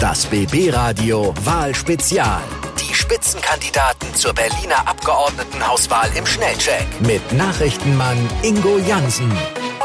Das BB Radio Wahlspezial. Die Spitzenkandidaten zur Berliner Abgeordnetenhauswahl im Schnellcheck mit Nachrichtenmann Ingo Jansen.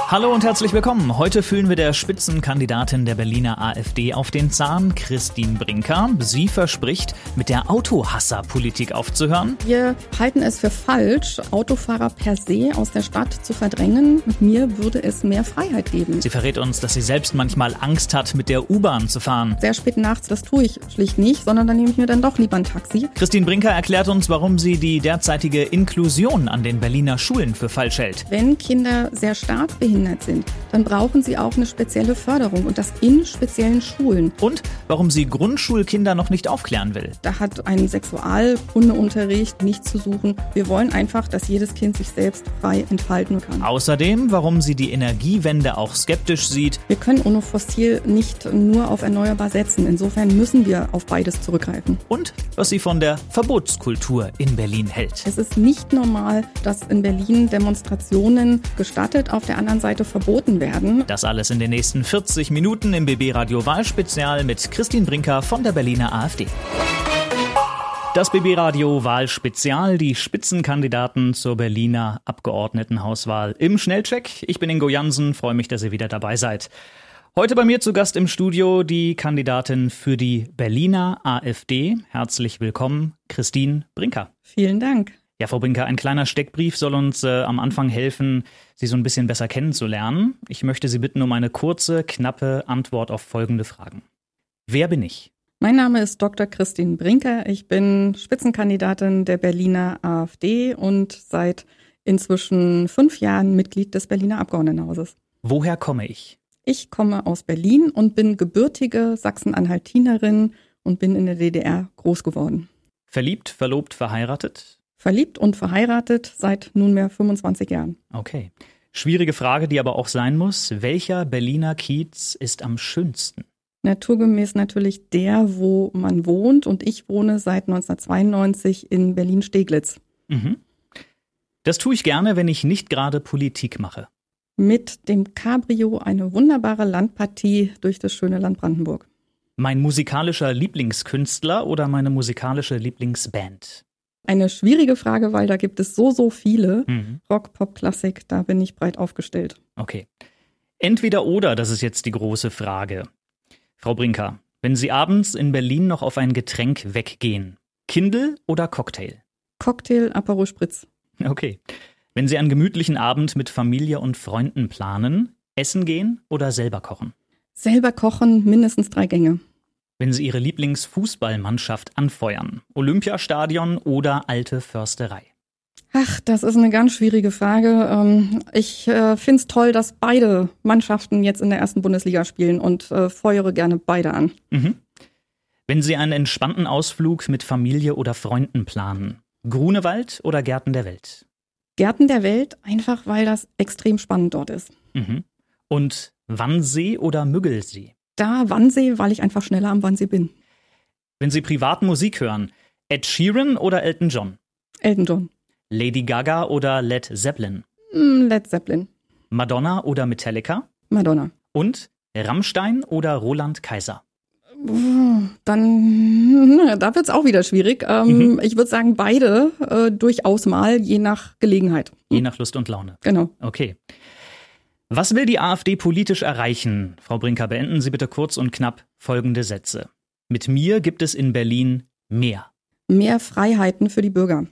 Hallo und herzlich willkommen. Heute fühlen wir der Spitzenkandidatin der Berliner AfD auf den Zahn, Christine Brinker. Sie verspricht, mit der Autohasserpolitik aufzuhören. Wir halten es für falsch, Autofahrer per se aus der Stadt zu verdrängen. Mir würde es mehr Freiheit geben. Sie verrät uns, dass sie selbst manchmal Angst hat, mit der U-Bahn zu fahren. Sehr spät nachts, das tue ich schlicht nicht, sondern dann nehme ich mir dann doch lieber ein Taxi. Christine Brinker erklärt uns, warum sie die derzeitige Inklusion an den Berliner Schulen für falsch hält. Wenn Kinder sehr stark behindert behindert sind, dann brauchen sie auch eine spezielle Förderung und das in speziellen Schulen. Und warum sie Grundschulkinder noch nicht aufklären will. Da hat ein Sexualkundeunterricht nichts zu suchen. Wir wollen einfach, dass jedes Kind sich selbst frei entfalten kann. Außerdem, warum sie die Energiewende auch skeptisch sieht. Wir können ohne Fossil nicht nur auf erneuerbar setzen. Insofern müssen wir auf beides zurückgreifen. Und was sie von der Verbotskultur in Berlin hält. Es ist nicht normal, dass in Berlin Demonstrationen gestattet, auf der anderen Seite Seite verboten werden. Das alles in den nächsten 40 Minuten im BB Radio Wahlspezial mit Christine Brinker von der Berliner AfD. Das BB Radio Wahlspezial, die Spitzenkandidaten zur Berliner Abgeordnetenhauswahl im Schnellcheck. Ich bin Ingo Jansen, freue mich, dass ihr wieder dabei seid. Heute bei mir zu Gast im Studio die Kandidatin für die Berliner AfD. Herzlich willkommen, Christine Brinker. Vielen Dank. Ja, Frau Brinker, ein kleiner Steckbrief soll uns äh, am Anfang helfen, Sie so ein bisschen besser kennenzulernen. Ich möchte Sie bitten um eine kurze, knappe Antwort auf folgende Fragen. Wer bin ich? Mein Name ist Dr. Christine Brinker. Ich bin Spitzenkandidatin der Berliner AfD und seit inzwischen fünf Jahren Mitglied des Berliner Abgeordnetenhauses. Woher komme ich? Ich komme aus Berlin und bin gebürtige Sachsen-Anhaltinerin und bin in der DDR groß geworden. Verliebt, verlobt, verheiratet? Verliebt und verheiratet seit nunmehr 25 Jahren. Okay. Schwierige Frage, die aber auch sein muss. Welcher Berliner Kiez ist am schönsten? Naturgemäß natürlich der, wo man wohnt. Und ich wohne seit 1992 in Berlin-Steglitz. Mhm. Das tue ich gerne, wenn ich nicht gerade Politik mache. Mit dem Cabrio eine wunderbare Landpartie durch das schöne Land Brandenburg. Mein musikalischer Lieblingskünstler oder meine musikalische Lieblingsband? Eine schwierige Frage, weil da gibt es so, so viele. Mhm. Rock, Pop, Klassik, da bin ich breit aufgestellt. Okay. Entweder oder, das ist jetzt die große Frage. Frau Brinker, wenn Sie abends in Berlin noch auf ein Getränk weggehen, Kindle oder Cocktail? Cocktail, Aperol Spritz. Okay. Wenn Sie einen gemütlichen Abend mit Familie und Freunden planen, essen gehen oder selber kochen? Selber kochen, mindestens drei Gänge wenn Sie Ihre Lieblingsfußballmannschaft anfeuern? Olympiastadion oder alte Försterei? Ach, das ist eine ganz schwierige Frage. Ähm, ich äh, finde es toll, dass beide Mannschaften jetzt in der ersten Bundesliga spielen und äh, feuere gerne beide an. Mhm. Wenn Sie einen entspannten Ausflug mit Familie oder Freunden planen, Grunewald oder Gärten der Welt? Gärten der Welt, einfach weil das extrem spannend dort ist. Mhm. Und Wannsee oder Müggelsee? Da Wannsee, weil ich einfach schneller am Wannsee bin. Wenn Sie privat Musik hören, Ed Sheeran oder Elton John? Elton John. Lady Gaga oder Led Zeppelin? Mm, Led Zeppelin. Madonna oder Metallica? Madonna. Und Rammstein oder Roland Kaiser? Dann, da wird es auch wieder schwierig. Ähm, mhm. Ich würde sagen, beide äh, durchaus mal, je nach Gelegenheit. Je nach Lust und Laune. Genau. Okay. Was will die AfD politisch erreichen? Frau Brinker, beenden Sie bitte kurz und knapp folgende Sätze. Mit mir gibt es in Berlin mehr. Mehr Freiheiten für die Bürger.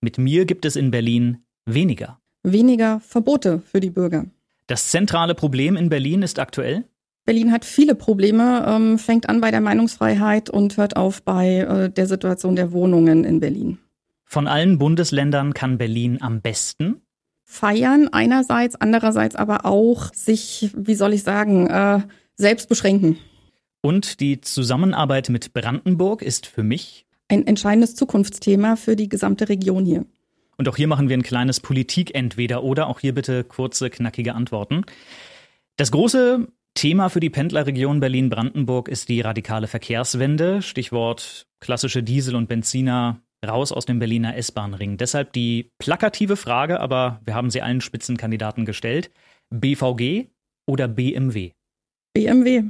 Mit mir gibt es in Berlin weniger. Weniger Verbote für die Bürger. Das zentrale Problem in Berlin ist aktuell? Berlin hat viele Probleme, ähm, fängt an bei der Meinungsfreiheit und hört auf bei äh, der Situation der Wohnungen in Berlin. Von allen Bundesländern kann Berlin am besten? Feiern einerseits, andererseits aber auch sich, wie soll ich sagen, äh, selbst beschränken. Und die Zusammenarbeit mit Brandenburg ist für mich ein entscheidendes Zukunftsthema für die gesamte Region hier. Und auch hier machen wir ein kleines Politik-Entweder oder. Auch hier bitte kurze, knackige Antworten. Das große Thema für die Pendlerregion Berlin-Brandenburg ist die radikale Verkehrswende. Stichwort klassische Diesel- und Benziner raus aus dem Berliner S-Bahn-Ring. Deshalb die plakative Frage, aber wir haben sie allen Spitzenkandidaten gestellt. BVG oder BMW? BMW.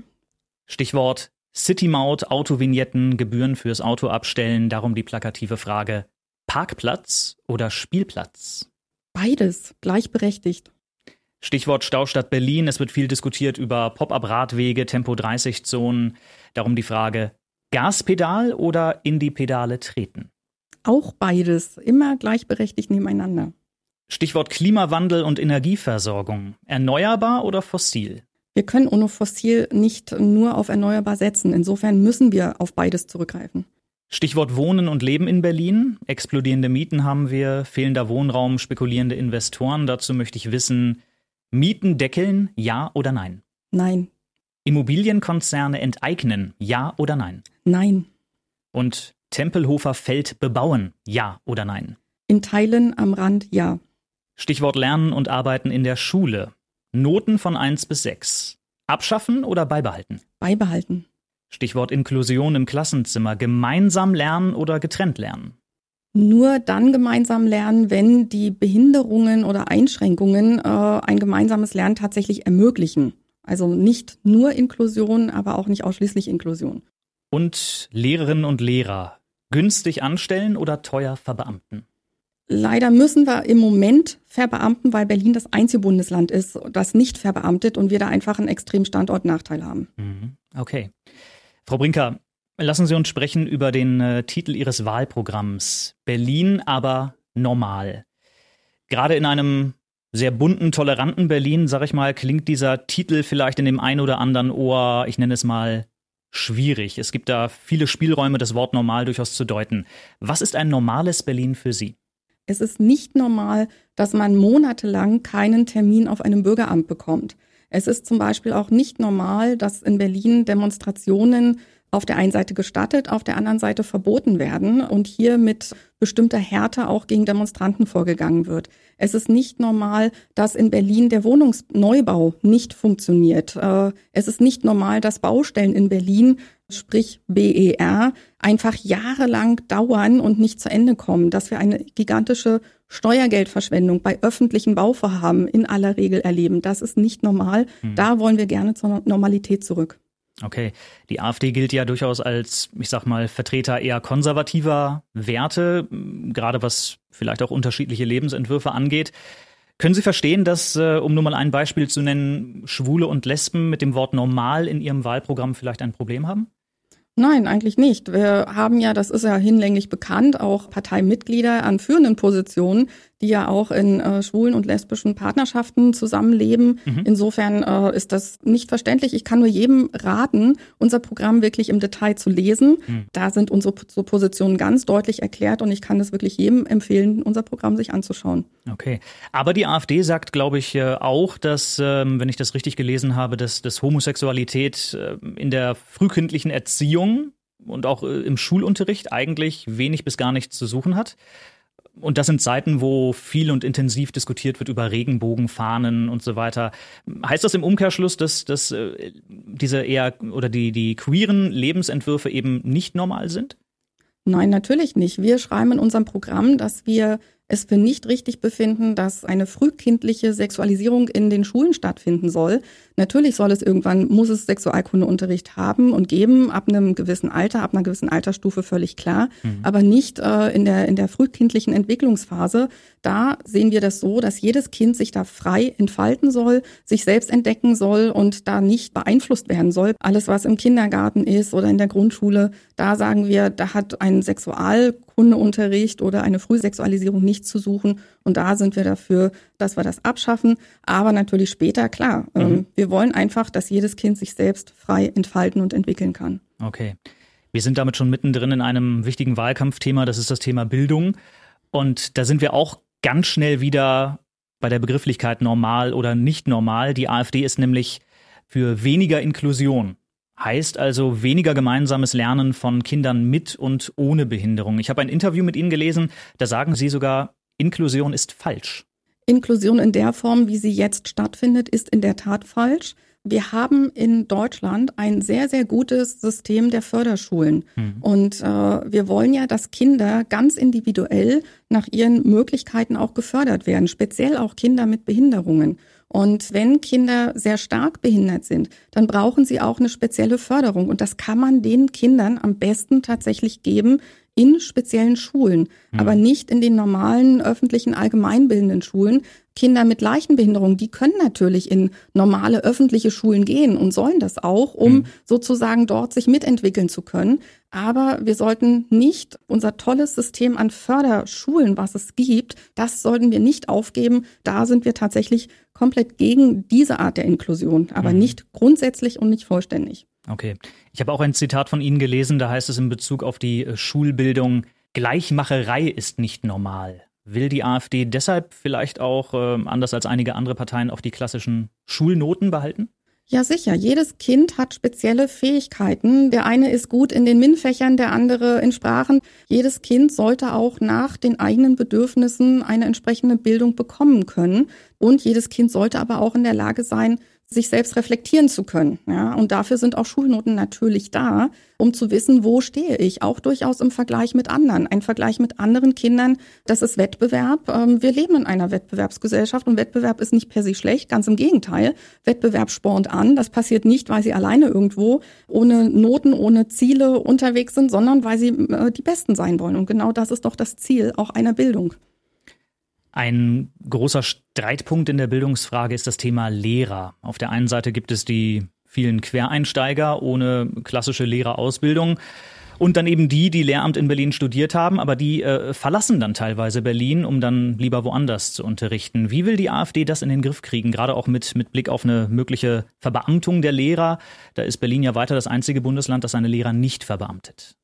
Stichwort City-Maut, Autovignetten, Gebühren fürs Auto abstellen, darum die plakative Frage Parkplatz oder Spielplatz? Beides, gleichberechtigt. Stichwort Staustadt Berlin. Es wird viel diskutiert über Pop-up-Radwege, Tempo-30-Zonen. Darum die Frage, Gaspedal oder in die Pedale treten? Auch beides, immer gleichberechtigt nebeneinander. Stichwort Klimawandel und Energieversorgung. Erneuerbar oder fossil? Wir können ohne fossil nicht nur auf erneuerbar setzen. Insofern müssen wir auf beides zurückgreifen. Stichwort Wohnen und Leben in Berlin. Explodierende Mieten haben wir, fehlender Wohnraum, spekulierende Investoren. Dazu möchte ich wissen, Mieten deckeln, ja oder nein? Nein. Immobilienkonzerne enteignen, ja oder nein? Nein. Und Tempelhofer Feld bebauen, ja oder nein? In Teilen am Rand, ja. Stichwort Lernen und Arbeiten in der Schule. Noten von 1 bis 6. Abschaffen oder beibehalten? Beibehalten. Stichwort Inklusion im Klassenzimmer. Gemeinsam lernen oder getrennt lernen? Nur dann gemeinsam lernen, wenn die Behinderungen oder Einschränkungen äh, ein gemeinsames Lernen tatsächlich ermöglichen. Also nicht nur Inklusion, aber auch nicht ausschließlich Inklusion. Und Lehrerinnen und Lehrer günstig anstellen oder teuer verbeamten? Leider müssen wir im Moment verbeamten, weil Berlin das einzige Bundesland ist, das nicht verbeamtet und wir da einfach einen extremen Standortnachteil haben. Mhm. Okay. Frau Brinker, lassen Sie uns sprechen über den äh, Titel Ihres Wahlprogramms. Berlin aber normal. Gerade in einem sehr bunten, toleranten Berlin, sag ich mal, klingt dieser Titel vielleicht in dem einen oder anderen Ohr, ich nenne es mal, schwierig. Es gibt da viele Spielräume, das Wort normal durchaus zu deuten. Was ist ein normales Berlin für Sie? Es ist nicht normal, dass man monatelang keinen Termin auf einem Bürgeramt bekommt. Es ist zum Beispiel auch nicht normal, dass in Berlin Demonstrationen auf der einen Seite gestattet, auf der anderen Seite verboten werden und hier mit bestimmter Härte auch gegen Demonstranten vorgegangen wird. Es ist nicht normal, dass in Berlin der Wohnungsneubau nicht funktioniert. Äh, es ist nicht normal, dass Baustellen in Berlin, sprich BER, einfach jahrelang dauern und nicht zu Ende kommen, dass wir eine gigantische Steuergeldverschwendung bei öffentlichen Bauvorhaben in aller Regel erleben. Das ist nicht normal. Hm. Da wollen wir gerne zur Normalität zurück. Okay, die AfD gilt ja durchaus als, ich sag mal, Vertreter eher konservativer Werte, gerade was vielleicht auch unterschiedliche Lebensentwürfe angeht. Können Sie verstehen, dass, äh, um nur mal ein Beispiel zu nennen, Schwule und Lesben mit dem Wort normal in ihrem Wahlprogramm vielleicht ein Problem haben? Nein, eigentlich nicht. Wir haben ja, das ist ja hinlänglich bekannt, auch Parteimitglieder an führenden Positionen, die ja auch in äh, schwulen und lesbischen Partnerschaften zusammenleben. Mhm. Insofern äh, ist das nicht verständlich. Ich kann nur jedem raten, unser Programm wirklich im Detail zu lesen. Mhm. Da sind unsere so Positionen ganz deutlich erklärt und ich kann es wirklich jedem empfehlen, unser Programm sich anzuschauen. Okay. Aber die AfD sagt, glaube ich, äh, auch, dass, ähm, wenn ich das richtig gelesen habe, dass, dass Homosexualität äh, in der frühkindlichen Erziehung und auch äh, im Schulunterricht eigentlich wenig bis gar nichts zu suchen hat. Und das sind Zeiten, wo viel und intensiv diskutiert wird über Regenbogenfahnen und so weiter. Heißt das im Umkehrschluss, dass, dass äh, diese eher oder die, die queeren Lebensentwürfe eben nicht normal sind? Nein, natürlich nicht. Wir schreiben in unserem Programm, dass wir es für nicht richtig befinden, dass eine frühkindliche Sexualisierung in den Schulen stattfinden soll. Natürlich soll es irgendwann, muss es Sexualkundeunterricht haben und geben, ab einem gewissen Alter, ab einer gewissen Altersstufe völlig klar, mhm. aber nicht äh, in, der, in der frühkindlichen Entwicklungsphase. Da sehen wir das so, dass jedes Kind sich da frei entfalten soll, sich selbst entdecken soll und da nicht beeinflusst werden soll. Alles, was im Kindergarten ist oder in der Grundschule, da sagen wir, da hat ein Sexualkundeunterricht oder eine Frühsexualisierung nicht zu suchen. Und da sind wir dafür, dass wir das abschaffen. Aber natürlich später, klar. Ähm, mhm. wir wollen einfach, dass jedes Kind sich selbst frei entfalten und entwickeln kann. Okay. Wir sind damit schon mittendrin in einem wichtigen Wahlkampfthema. Das ist das Thema Bildung. Und da sind wir auch ganz schnell wieder bei der Begrifflichkeit normal oder nicht normal. Die AfD ist nämlich für weniger Inklusion. Heißt also weniger gemeinsames Lernen von Kindern mit und ohne Behinderung. Ich habe ein Interview mit Ihnen gelesen, da sagen Sie sogar, Inklusion ist falsch. Inklusion in der Form, wie sie jetzt stattfindet, ist in der Tat falsch. Wir haben in Deutschland ein sehr, sehr gutes System der Förderschulen. Mhm. Und äh, wir wollen ja, dass Kinder ganz individuell nach ihren Möglichkeiten auch gefördert werden, speziell auch Kinder mit Behinderungen. Und wenn Kinder sehr stark behindert sind, dann brauchen sie auch eine spezielle Förderung. Und das kann man den Kindern am besten tatsächlich geben in speziellen Schulen, mhm. aber nicht in den normalen öffentlichen allgemeinbildenden Schulen. Kinder mit Leichenbehinderung, die können natürlich in normale öffentliche Schulen gehen und sollen das auch, um mhm. sozusagen dort sich mitentwickeln zu können. Aber wir sollten nicht unser tolles System an Förderschulen, was es gibt, das sollten wir nicht aufgeben. Da sind wir tatsächlich komplett gegen diese Art der Inklusion, aber mhm. nicht grundsätzlich und nicht vollständig. Okay. Ich habe auch ein Zitat von Ihnen gelesen, da heißt es in Bezug auf die äh, Schulbildung, Gleichmacherei ist nicht normal. Will die AfD deshalb vielleicht auch, äh, anders als einige andere Parteien, auch die klassischen Schulnoten behalten? Ja, sicher. Jedes Kind hat spezielle Fähigkeiten. Der eine ist gut in den MINT-Fächern, der andere in Sprachen. Jedes Kind sollte auch nach den eigenen Bedürfnissen eine entsprechende Bildung bekommen können. Und jedes Kind sollte aber auch in der Lage sein, sich selbst reflektieren zu können. Ja, und dafür sind auch Schulnoten natürlich da, um zu wissen, wo stehe ich, auch durchaus im Vergleich mit anderen. Ein Vergleich mit anderen Kindern, das ist Wettbewerb. Ähm, wir leben in einer Wettbewerbsgesellschaft und Wettbewerb ist nicht per se schlecht, ganz im Gegenteil. Wettbewerb spornt an. Das passiert nicht, weil sie alleine irgendwo ohne Noten, ohne Ziele unterwegs sind, sondern weil sie äh, die Besten sein wollen. Und genau das ist doch das Ziel auch einer Bildung. Ein großer Streitpunkt in der Bildungsfrage ist das Thema Lehrer. Auf der einen Seite gibt es die vielen Quereinsteiger ohne klassische Lehrerausbildung. Und dann eben die, die Lehramt in Berlin studiert haben, aber die äh, verlassen dann teilweise Berlin, um dann lieber woanders zu unterrichten. Wie will die AfD das in den Griff kriegen, gerade auch mit, mit Blick auf eine mögliche Verbeamtung der Lehrer? Da ist Berlin ja weiter das einzige Bundesland, das seine Lehrer nicht verbeamtet.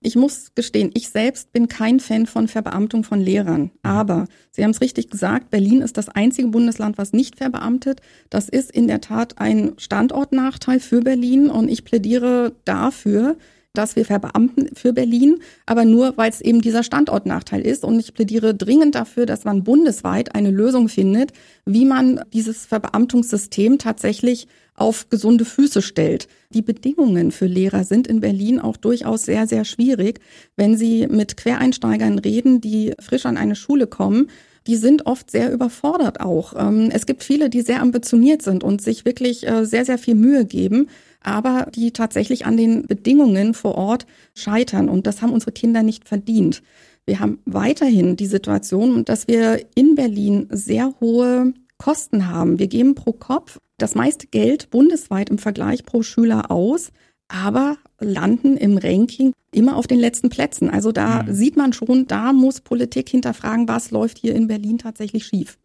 Ich muss gestehen, ich selbst bin kein Fan von Verbeamtung von Lehrern. Aber Sie haben es richtig gesagt, Berlin ist das einzige Bundesland, was nicht verbeamtet. Das ist in der Tat ein Standortnachteil für Berlin und ich plädiere dafür, dass wir verbeamten für Berlin, aber nur, weil es eben dieser Standortnachteil ist. Und ich plädiere dringend dafür, dass man bundesweit eine Lösung findet, wie man dieses Verbeamtungssystem tatsächlich auf gesunde Füße stellt. Die Bedingungen für Lehrer sind in Berlin auch durchaus sehr, sehr schwierig. Wenn Sie mit Quereinsteigern reden, die frisch an eine Schule kommen, die sind oft sehr überfordert auch. Ähm, es gibt viele, die sehr ambitioniert sind und sich wirklich äh, sehr, sehr viel Mühe geben aber die tatsächlich an den Bedingungen vor Ort scheitern. Und das haben unsere Kinder nicht verdient. Wir haben weiterhin die Situation, dass wir in Berlin sehr hohe Kosten haben. Wir geben pro Kopf das meiste Geld bundesweit im Vergleich pro Schüler aus, aber landen im Ranking immer auf den letzten Plätzen. Also da mhm. sieht man schon, da muss Politik hinterfragen, was läuft hier in Berlin tatsächlich schief.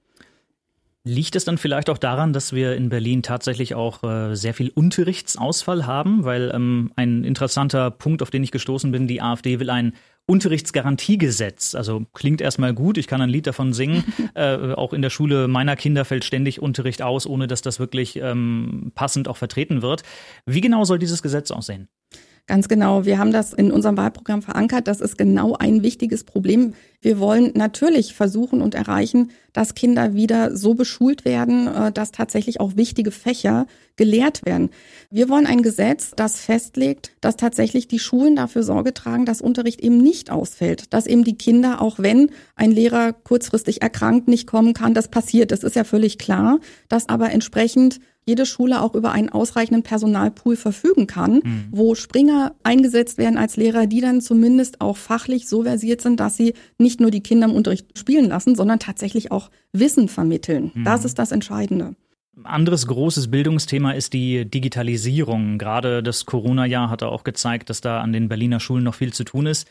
Liegt es dann vielleicht auch daran, dass wir in Berlin tatsächlich auch äh, sehr viel Unterrichtsausfall haben? Weil ähm, ein interessanter Punkt, auf den ich gestoßen bin, die AfD will ein Unterrichtsgarantiegesetz. Also klingt erstmal gut, ich kann ein Lied davon singen. äh, auch in der Schule meiner Kinder fällt ständig Unterricht aus, ohne dass das wirklich ähm, passend auch vertreten wird. Wie genau soll dieses Gesetz aussehen? Ganz genau. Wir haben das in unserem Wahlprogramm verankert. Das ist genau ein wichtiges Problem. Wir wollen natürlich versuchen und erreichen, dass Kinder wieder so beschult werden, äh, dass tatsächlich auch wichtige Fächer gelehrt werden. Wir wollen ein Gesetz, das festlegt, dass tatsächlich die Schulen dafür Sorge tragen, dass Unterricht eben nicht ausfällt, dass eben die Kinder, auch wenn ein Lehrer kurzfristig erkrankt, nicht kommen kann, das passiert. Das ist ja völlig klar, dass aber entsprechend jede Schule auch über einen ausreichenden Personalpool verfügen kann, mhm. wo Springer eingesetzt werden als Lehrer, die dann zumindest auch fachlich so versiert sind, dass sie nicht nur die Kinder im Unterricht spielen lassen, sondern tatsächlich auch Wissen vermitteln. Mhm. Das ist das Entscheidende. Anderes großes Bildungsthema ist die Digitalisierung. Gerade das Corona-Jahr hat auch gezeigt, dass da an den Berliner Schulen noch viel zu tun ist.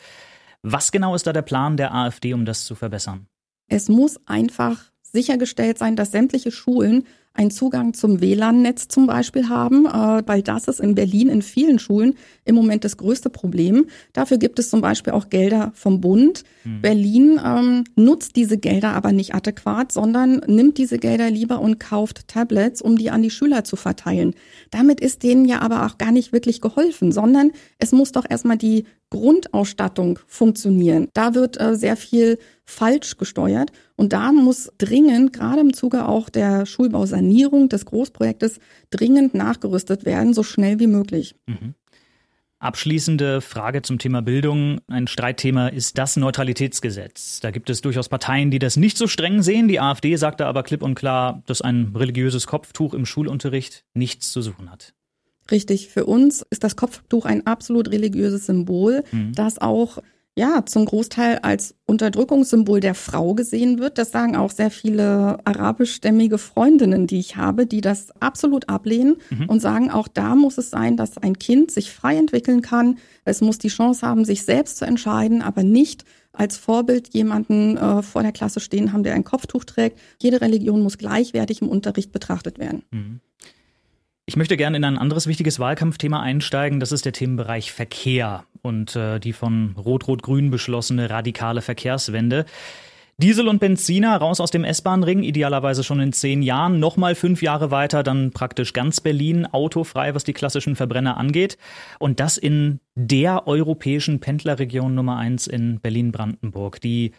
Was genau ist da der Plan der AfD, um das zu verbessern? Es muss einfach sichergestellt sein, dass sämtliche Schulen einen Zugang zum WLAN-Netz zum Beispiel haben, äh, weil das ist in Berlin in vielen Schulen im Moment das größte Problem. Dafür gibt es zum Beispiel auch Gelder vom Bund. Mhm. Berlin ähm, nutzt diese Gelder aber nicht adäquat, sondern nimmt diese Gelder lieber und kauft Tablets, um die an die Schüler zu verteilen. Damit ist denen ja aber auch gar nicht wirklich geholfen, sondern es muss doch erstmal die Grundausstattung funktionieren. Da wird äh, sehr viel falsch gesteuert und da muss dringend, gerade im Zuge auch der Schulbausanierung des Großprojektes, dringend nachgerüstet werden, so schnell wie möglich. Mhm. Abschließende Frage zum Thema Bildung. Ein Streitthema ist das Neutralitätsgesetz. Da gibt es durchaus Parteien, die das nicht so streng sehen. Die AfD sagte aber klipp und klar, dass ein religiöses Kopftuch im Schulunterricht nichts zu suchen hat. Richtig. Für uns ist das Kopftuch ein absolut religiöses Symbol, mhm. das auch ja, zum Großteil als Unterdrückungssymbol der Frau gesehen wird. Das sagen auch sehr viele arabischstämmige Freundinnen, die ich habe, die das absolut ablehnen mhm. und sagen, auch da muss es sein, dass ein Kind sich frei entwickeln kann. Es muss die Chance haben, sich selbst zu entscheiden, aber nicht als Vorbild jemanden äh, vor der Klasse stehen haben, der ein Kopftuch trägt. Jede Religion muss gleichwertig im Unterricht betrachtet werden. Mhm. Ich möchte gerne in ein anderes wichtiges Wahlkampfthema einsteigen. Das ist der Themenbereich Verkehr und äh, die von Rot-Rot-Grün beschlossene radikale Verkehrswende. Diesel und Benziner raus aus dem S-Bahn-Ring, idealerweise schon in zehn Jahren, nochmal fünf Jahre weiter, dann praktisch ganz Berlin autofrei, was die klassischen Verbrenner angeht. Und das in der europäischen Pendlerregion Nummer eins in Berlin-Brandenburg. Die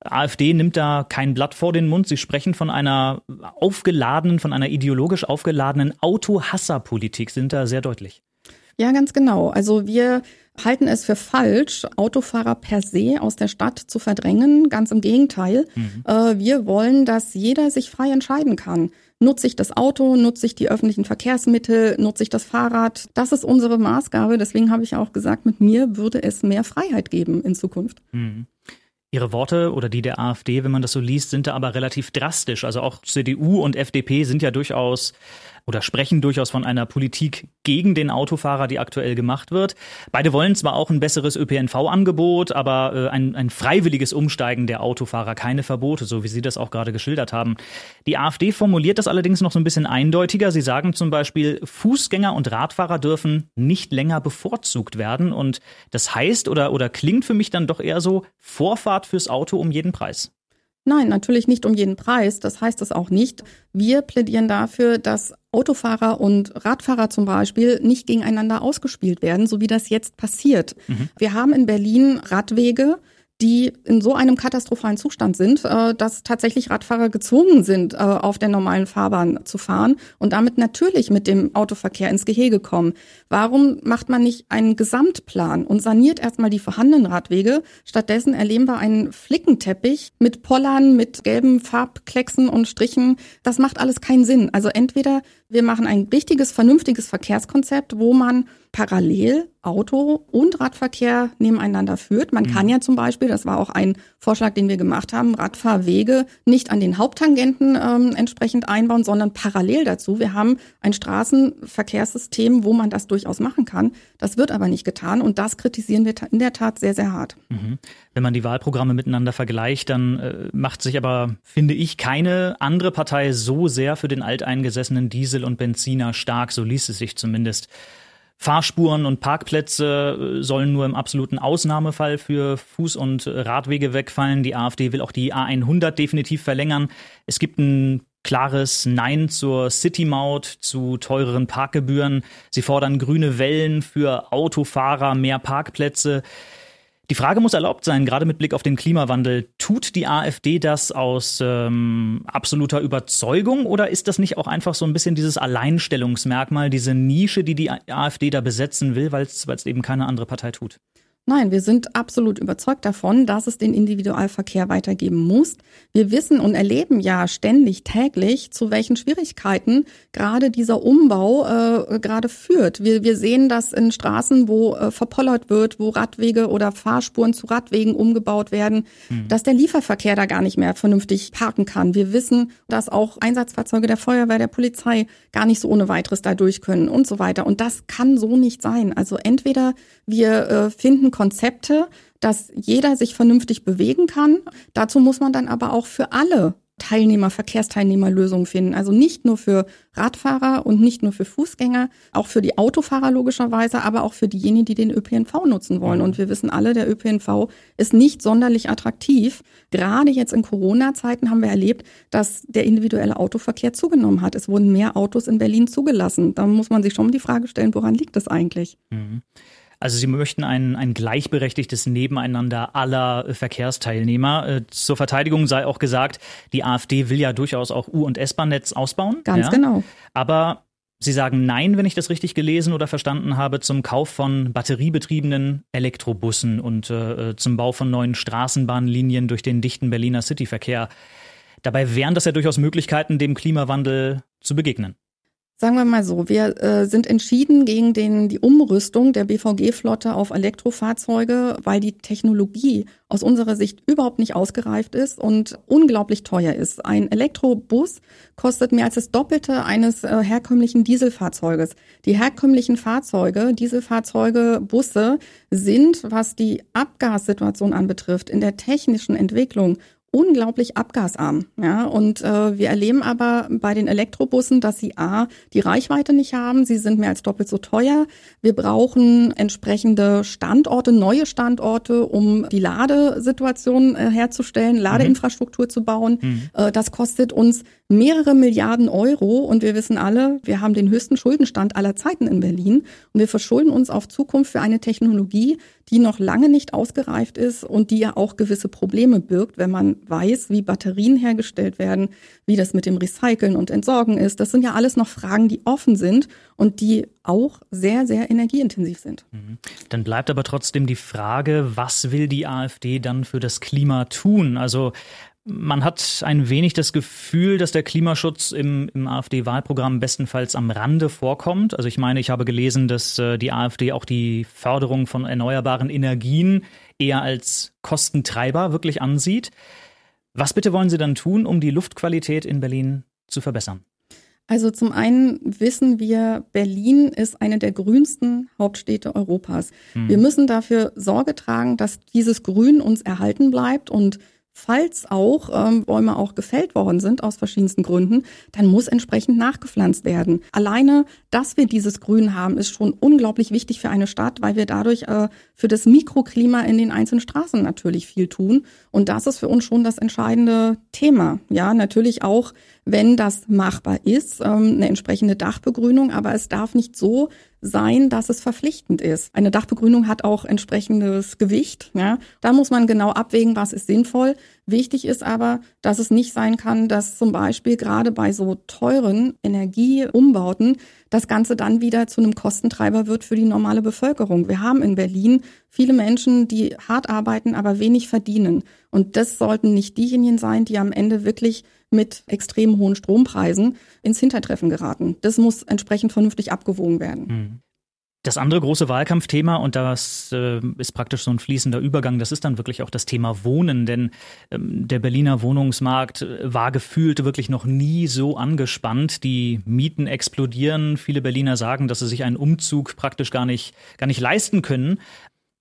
AfD nimmt da kein Blatt vor den Mund. Sie sprechen von einer aufgeladenen, von einer ideologisch aufgeladenen Autohasserpolitik, sind da sehr deutlich. Ja, ganz genau. Also wir halten es für falsch, Autofahrer per se aus der Stadt zu verdrängen. Ganz im Gegenteil. Mhm. Äh, wir wollen, dass jeder sich frei entscheiden kann. Nutze ich das Auto, nutze ich die öffentlichen Verkehrsmittel, nutze ich das Fahrrad? Das ist unsere Maßgabe. Deswegen habe ich auch gesagt, mit mir würde es mehr Freiheit geben in Zukunft. Mhm. Ihre Worte oder die der AfD, wenn man das so liest, sind da aber relativ drastisch. Also auch CDU und FDP sind ja durchaus oder sprechen durchaus von einer Politik gegen den Autofahrer, die aktuell gemacht wird. Beide wollen zwar auch ein besseres ÖPNV-Angebot, aber äh, ein, ein freiwilliges Umsteigen der Autofahrer, keine Verbote, so wie Sie das auch gerade geschildert haben. Die AfD formuliert das allerdings noch so ein bisschen eindeutiger. Sie sagen zum Beispiel, Fußgänger und Radfahrer dürfen nicht länger bevorzugt werden. Und das heißt oder, oder klingt für mich dann doch eher so Vorfahrt fürs Auto um jeden Preis. Nein, natürlich nicht um jeden Preis. Das heißt es auch nicht. Wir plädieren dafür, dass Autofahrer und Radfahrer zum Beispiel nicht gegeneinander ausgespielt werden, so wie das jetzt passiert. Mhm. Wir haben in Berlin Radwege, die in so einem katastrophalen Zustand sind, äh, dass tatsächlich Radfahrer gezwungen sind, äh, auf der normalen Fahrbahn zu fahren und damit natürlich mit dem Autoverkehr ins Gehege kommen. Warum macht man nicht einen Gesamtplan und saniert erstmal die vorhandenen Radwege? Stattdessen erleben wir einen Flickenteppich mit Pollern, mit gelben Farbklecksen und Strichen. Das macht alles keinen Sinn. Also entweder wir machen ein richtiges, vernünftiges Verkehrskonzept, wo man parallel Auto- und Radverkehr nebeneinander führt. Man mhm. kann ja zum Beispiel, das war auch ein Vorschlag, den wir gemacht haben, Radfahrwege nicht an den Haupttangenten ähm, entsprechend einbauen, sondern parallel dazu. Wir haben ein Straßenverkehrssystem, wo man das durchaus machen kann. Das wird aber nicht getan und das kritisieren wir in der Tat sehr, sehr hart. Mhm. Wenn man die Wahlprogramme miteinander vergleicht, dann äh, macht sich aber, finde ich, keine andere Partei so sehr für den alteingesessenen Diesel und Benziner stark, so ließ es sich zumindest. Fahrspuren und Parkplätze äh, sollen nur im absoluten Ausnahmefall für Fuß- und Radwege wegfallen. Die AfD will auch die A100 definitiv verlängern. Es gibt ein klares Nein zur City-Maut, zu teureren Parkgebühren. Sie fordern grüne Wellen für Autofahrer, mehr Parkplätze. Die Frage muss erlaubt sein, gerade mit Blick auf den Klimawandel. Tut die AfD das aus ähm, absoluter Überzeugung oder ist das nicht auch einfach so ein bisschen dieses Alleinstellungsmerkmal, diese Nische, die die AfD da besetzen will, weil es eben keine andere Partei tut? Nein, wir sind absolut überzeugt davon, dass es den Individualverkehr weitergeben muss. Wir wissen und erleben ja ständig, täglich, zu welchen Schwierigkeiten gerade dieser Umbau äh, gerade führt. Wir, wir sehen das in Straßen, wo äh, verpollert wird, wo Radwege oder Fahrspuren zu Radwegen umgebaut werden, mhm. dass der Lieferverkehr da gar nicht mehr vernünftig parken kann. Wir wissen, dass auch Einsatzfahrzeuge der Feuerwehr, der Polizei gar nicht so ohne weiteres da durch können und so weiter. Und das kann so nicht sein. Also entweder wir äh, finden Konzepte, dass jeder sich vernünftig bewegen kann. Dazu muss man dann aber auch für alle Teilnehmer, Verkehrsteilnehmer Lösungen finden. Also nicht nur für Radfahrer und nicht nur für Fußgänger, auch für die Autofahrer logischerweise, aber auch für diejenigen, die den ÖPNV nutzen wollen. Und wir wissen alle, der ÖPNV ist nicht sonderlich attraktiv. Gerade jetzt in Corona-Zeiten haben wir erlebt, dass der individuelle Autoverkehr zugenommen hat. Es wurden mehr Autos in Berlin zugelassen. Da muss man sich schon die Frage stellen, woran liegt das eigentlich? Mhm. Also Sie möchten ein, ein gleichberechtigtes Nebeneinander aller Verkehrsteilnehmer. Äh, zur Verteidigung sei auch gesagt, die AfD will ja durchaus auch U- und S-Bahn-Netz ausbauen. Ganz ja? genau. Aber Sie sagen Nein, wenn ich das richtig gelesen oder verstanden habe, zum Kauf von batteriebetriebenen Elektrobussen und äh, zum Bau von neuen Straßenbahnlinien durch den dichten Berliner Cityverkehr. Dabei wären das ja durchaus Möglichkeiten, dem Klimawandel zu begegnen. Sagen wir mal so, wir äh, sind entschieden gegen den, die Umrüstung der BVG-Flotte auf Elektrofahrzeuge, weil die Technologie aus unserer Sicht überhaupt nicht ausgereift ist und unglaublich teuer ist. Ein Elektrobus kostet mehr als das Doppelte eines äh, herkömmlichen Dieselfahrzeuges. Die herkömmlichen Fahrzeuge, Dieselfahrzeuge, Busse sind, was die Abgassituation anbetrifft, in der technischen Entwicklung unglaublich abgasarm. Ja, und äh, wir erleben aber bei den Elektrobussen, dass sie a die Reichweite nicht haben, sie sind mehr als doppelt so teuer. Wir brauchen entsprechende Standorte, neue Standorte, um die Ladesituation äh, herzustellen, Ladeinfrastruktur mhm. zu bauen. Mhm. Äh, das kostet uns mehrere Milliarden Euro und wir wissen alle, wir haben den höchsten Schuldenstand aller Zeiten in Berlin und wir verschulden uns auf Zukunft für eine Technologie, die noch lange nicht ausgereift ist und die ja auch gewisse Probleme birgt, wenn man weiß, wie Batterien hergestellt werden, wie das mit dem Recyceln und Entsorgen ist. Das sind ja alles noch Fragen, die offen sind und die auch sehr, sehr energieintensiv sind. Mhm. Dann bleibt aber trotzdem die Frage, was will die AfD dann für das Klima tun? Also man hat ein wenig das Gefühl, dass der Klimaschutz im, im AfD-Wahlprogramm bestenfalls am Rande vorkommt. Also ich meine, ich habe gelesen, dass äh, die AfD auch die Förderung von erneuerbaren Energien eher als Kostentreiber wirklich ansieht. Was bitte wollen Sie dann tun, um die Luftqualität in Berlin zu verbessern? Also zum einen wissen wir, Berlin ist eine der grünsten Hauptstädte Europas. Hm. Wir müssen dafür Sorge tragen, dass dieses Grün uns erhalten bleibt und Falls auch ähm, Bäume auch gefällt worden sind aus verschiedensten Gründen, dann muss entsprechend nachgepflanzt werden. Alleine, dass wir dieses Grün haben, ist schon unglaublich wichtig für eine Stadt, weil wir dadurch äh, für das Mikroklima in den einzelnen Straßen natürlich viel tun. Und das ist für uns schon das entscheidende Thema. Ja, natürlich auch, wenn das machbar ist, ähm, eine entsprechende Dachbegrünung, aber es darf nicht so sein, dass es verpflichtend ist. Eine Dachbegrünung hat auch entsprechendes Gewicht. Ja. Da muss man genau abwägen, was ist sinnvoll. Wichtig ist aber, dass es nicht sein kann, dass zum Beispiel gerade bei so teuren Energieumbauten das Ganze dann wieder zu einem Kostentreiber wird für die normale Bevölkerung. Wir haben in Berlin viele Menschen, die hart arbeiten, aber wenig verdienen. Und das sollten nicht diejenigen sein, die am Ende wirklich mit extrem hohen Strompreisen ins Hintertreffen geraten. Das muss entsprechend vernünftig abgewogen werden. Hm. Das andere große Wahlkampfthema, und das äh, ist praktisch so ein fließender Übergang, das ist dann wirklich auch das Thema Wohnen. Denn ähm, der Berliner Wohnungsmarkt äh, war gefühlt wirklich noch nie so angespannt. Die Mieten explodieren. Viele Berliner sagen, dass sie sich einen Umzug praktisch gar nicht, gar nicht leisten können.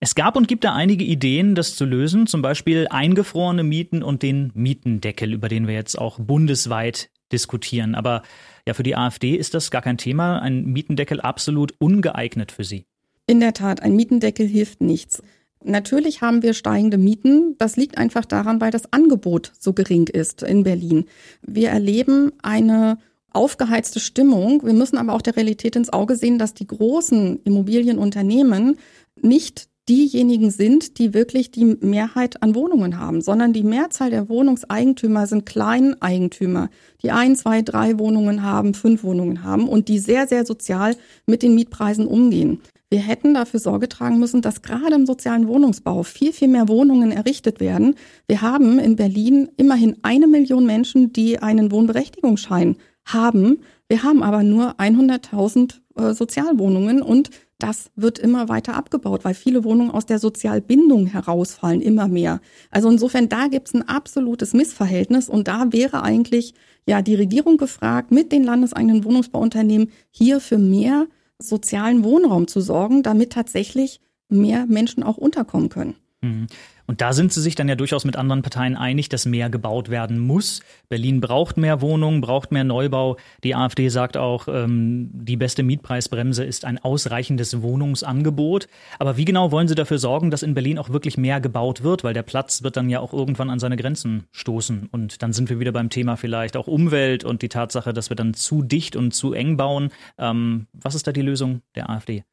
Es gab und gibt da einige Ideen, das zu lösen, zum Beispiel eingefrorene Mieten und den Mietendeckel, über den wir jetzt auch bundesweit diskutieren. Aber ja, für die AfD ist das gar kein Thema. Ein Mietendeckel absolut ungeeignet für sie. In der Tat, ein Mietendeckel hilft nichts. Natürlich haben wir steigende Mieten. Das liegt einfach daran, weil das Angebot so gering ist in Berlin. Wir erleben eine aufgeheizte Stimmung. Wir müssen aber auch der Realität ins Auge sehen, dass die großen Immobilienunternehmen nicht diejenigen sind, die wirklich die Mehrheit an Wohnungen haben, sondern die Mehrzahl der Wohnungseigentümer sind Kleineigentümer, die ein, zwei, drei Wohnungen haben, fünf Wohnungen haben und die sehr, sehr sozial mit den Mietpreisen umgehen. Wir hätten dafür Sorge tragen müssen, dass gerade im sozialen Wohnungsbau viel, viel mehr Wohnungen errichtet werden. Wir haben in Berlin immerhin eine Million Menschen, die einen Wohnberechtigungsschein haben. Wir haben aber nur 100.000 äh, Sozialwohnungen und das wird immer weiter abgebaut, weil viele Wohnungen aus der Sozialbindung herausfallen, immer mehr. Also insofern, da gibt es ein absolutes Missverhältnis und da wäre eigentlich ja die Regierung gefragt, mit den landeseigenen Wohnungsbauunternehmen hier für mehr sozialen Wohnraum zu sorgen, damit tatsächlich mehr Menschen auch unterkommen können. Mhm. Und da sind sie sich dann ja durchaus mit anderen Parteien einig, dass mehr gebaut werden muss. Berlin braucht mehr Wohnungen, braucht mehr Neubau. Die AfD sagt auch, ähm, die beste Mietpreisbremse ist ein ausreichendes Wohnungsangebot. Aber wie genau wollen Sie dafür sorgen, dass in Berlin auch wirklich mehr gebaut wird? Weil der Platz wird dann ja auch irgendwann an seine Grenzen stoßen. Und dann sind wir wieder beim Thema vielleicht auch Umwelt und die Tatsache, dass wir dann zu dicht und zu eng bauen. Ähm, was ist da die Lösung der AfD?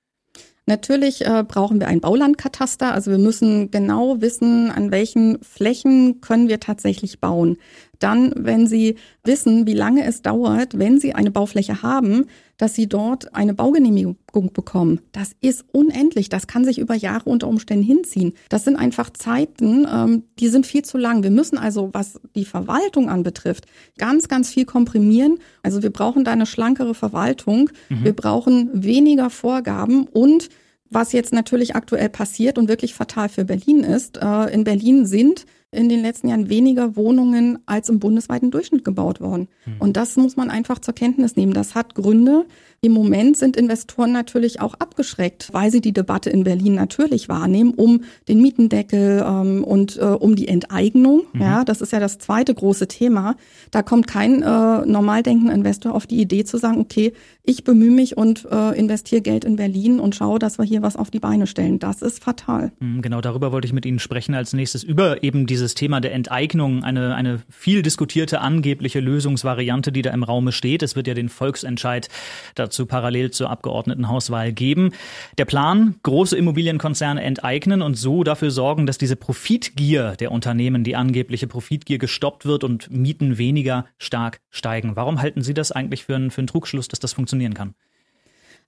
Natürlich äh, brauchen wir ein Baulandkataster. Also wir müssen genau wissen, an welchen Flächen können wir tatsächlich bauen. Dann, wenn Sie wissen, wie lange es dauert, wenn Sie eine Baufläche haben, dass sie dort eine Baugenehmigung bekommen. Das ist unendlich. Das kann sich über Jahre unter Umständen hinziehen. Das sind einfach Zeiten, ähm, die sind viel zu lang. Wir müssen also, was die Verwaltung anbetrifft, ganz, ganz viel komprimieren. Also wir brauchen da eine schlankere Verwaltung. Mhm. Wir brauchen weniger Vorgaben und was jetzt natürlich aktuell passiert und wirklich fatal für Berlin ist, äh, in Berlin sind in den letzten Jahren weniger Wohnungen als im bundesweiten Durchschnitt gebaut worden. Mhm. Und das muss man einfach zur Kenntnis nehmen. Das hat Gründe. Im Moment sind Investoren natürlich auch abgeschreckt, weil sie die Debatte in Berlin natürlich wahrnehmen um den Mietendeckel ähm, und äh, um die Enteignung. Mhm. Ja, das ist ja das zweite große Thema. Da kommt kein äh, normal denkender Investor auf die Idee zu sagen, okay, ich bemühe mich und äh, investiere Geld in Berlin und schaue, dass wir hier was auf die Beine stellen. Das ist fatal. Mhm, genau darüber wollte ich mit Ihnen sprechen als nächstes über eben dieses Thema der Enteignung, eine, eine viel diskutierte angebliche Lösungsvariante, die da im Raume steht. Es wird ja den Volksentscheid dazu parallel zur Abgeordnetenhauswahl geben. Der Plan, große Immobilienkonzerne enteignen und so dafür sorgen, dass diese Profitgier der Unternehmen, die angebliche Profitgier gestoppt wird und Mieten weniger stark steigen. Warum halten Sie das eigentlich für einen, für einen Trugschluss, dass das funktionieren kann?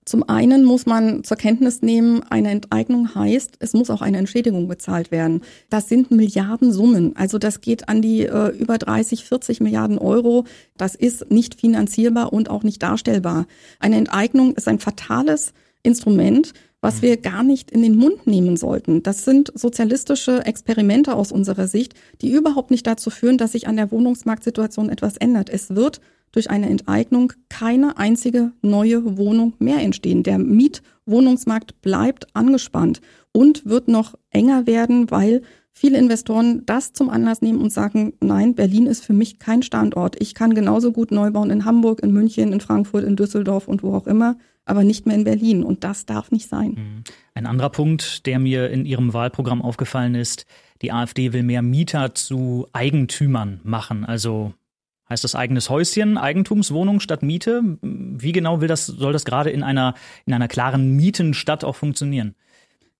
Zum einen muss man zur Kenntnis nehmen, eine Enteignung heißt, es muss auch eine Entschädigung bezahlt werden. Das sind Milliardensummen. Also das geht an die äh, über 30, 40 Milliarden Euro. Das ist nicht finanzierbar und auch nicht darstellbar. Eine Enteignung ist ein fatales Instrument, was wir gar nicht in den Mund nehmen sollten. Das sind sozialistische Experimente aus unserer Sicht, die überhaupt nicht dazu führen, dass sich an der Wohnungsmarktsituation etwas ändert. Es wird durch eine Enteignung keine einzige neue Wohnung mehr entstehen. Der Mietwohnungsmarkt bleibt angespannt und wird noch enger werden, weil viele Investoren das zum Anlass nehmen und sagen, nein, Berlin ist für mich kein Standort. Ich kann genauso gut neu bauen in Hamburg, in München, in Frankfurt, in Düsseldorf und wo auch immer, aber nicht mehr in Berlin. Und das darf nicht sein. Mhm. Ein anderer Punkt, der mir in Ihrem Wahlprogramm aufgefallen ist, die AfD will mehr Mieter zu Eigentümern machen, also Heißt das eigenes Häuschen, Eigentumswohnung statt Miete? Wie genau will das, soll das gerade in einer, in einer klaren Mietenstadt auch funktionieren?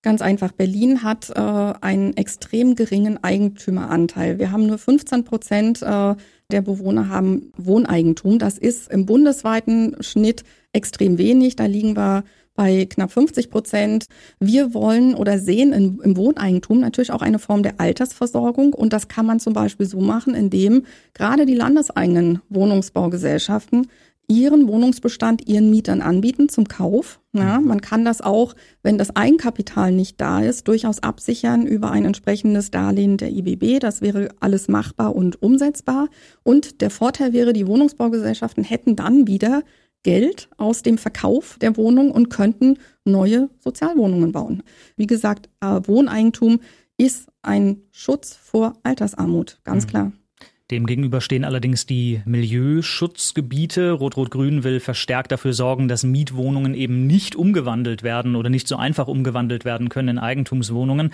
Ganz einfach. Berlin hat äh, einen extrem geringen Eigentümeranteil. Wir haben nur 15 Prozent äh, der Bewohner haben Wohneigentum. Das ist im bundesweiten Schnitt extrem wenig. Da liegen wir bei knapp 50 Prozent. Wir wollen oder sehen in, im Wohneigentum natürlich auch eine Form der Altersversorgung. Und das kann man zum Beispiel so machen, indem gerade die landeseigenen Wohnungsbaugesellschaften ihren Wohnungsbestand ihren Mietern anbieten zum Kauf. Ja, man kann das auch, wenn das Eigenkapital nicht da ist, durchaus absichern über ein entsprechendes Darlehen der IBB. Das wäre alles machbar und umsetzbar. Und der Vorteil wäre, die Wohnungsbaugesellschaften hätten dann wieder Geld aus dem Verkauf der Wohnung und könnten neue Sozialwohnungen bauen. Wie gesagt, äh, Wohneigentum ist ein Schutz vor Altersarmut, ganz mhm. klar. Demgegenüber stehen allerdings die Milieuschutzgebiete. Rot-Rot-Grün will verstärkt dafür sorgen, dass Mietwohnungen eben nicht umgewandelt werden oder nicht so einfach umgewandelt werden können in Eigentumswohnungen.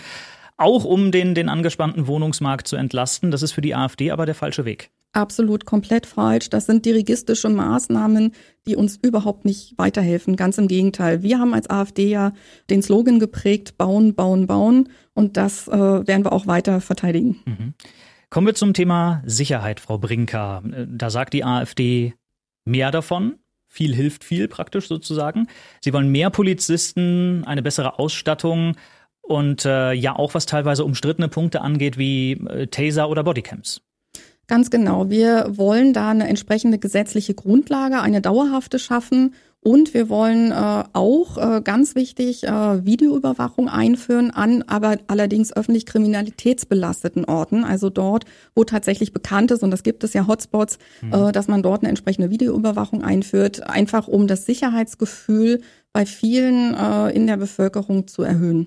Auch um den, den angespannten Wohnungsmarkt zu entlasten. Das ist für die AfD aber der falsche Weg absolut komplett falsch. Das sind dirigistische Maßnahmen, die uns überhaupt nicht weiterhelfen. Ganz im Gegenteil. Wir haben als AfD ja den Slogan geprägt, bauen, bauen, bauen. Und das äh, werden wir auch weiter verteidigen. Mhm. Kommen wir zum Thema Sicherheit, Frau Brinker. Da sagt die AfD mehr davon. Viel hilft viel praktisch sozusagen. Sie wollen mehr Polizisten, eine bessere Ausstattung und äh, ja auch was teilweise umstrittene Punkte angeht wie äh, Taser oder Bodycams. Ganz genau. Wir wollen da eine entsprechende gesetzliche Grundlage, eine dauerhafte schaffen. Und wir wollen äh, auch äh, ganz wichtig äh, Videoüberwachung einführen an aber allerdings öffentlich kriminalitätsbelasteten Orten, also dort, wo tatsächlich bekannt ist, und das gibt es ja Hotspots, mhm. äh, dass man dort eine entsprechende Videoüberwachung einführt, einfach um das Sicherheitsgefühl bei vielen äh, in der Bevölkerung zu erhöhen.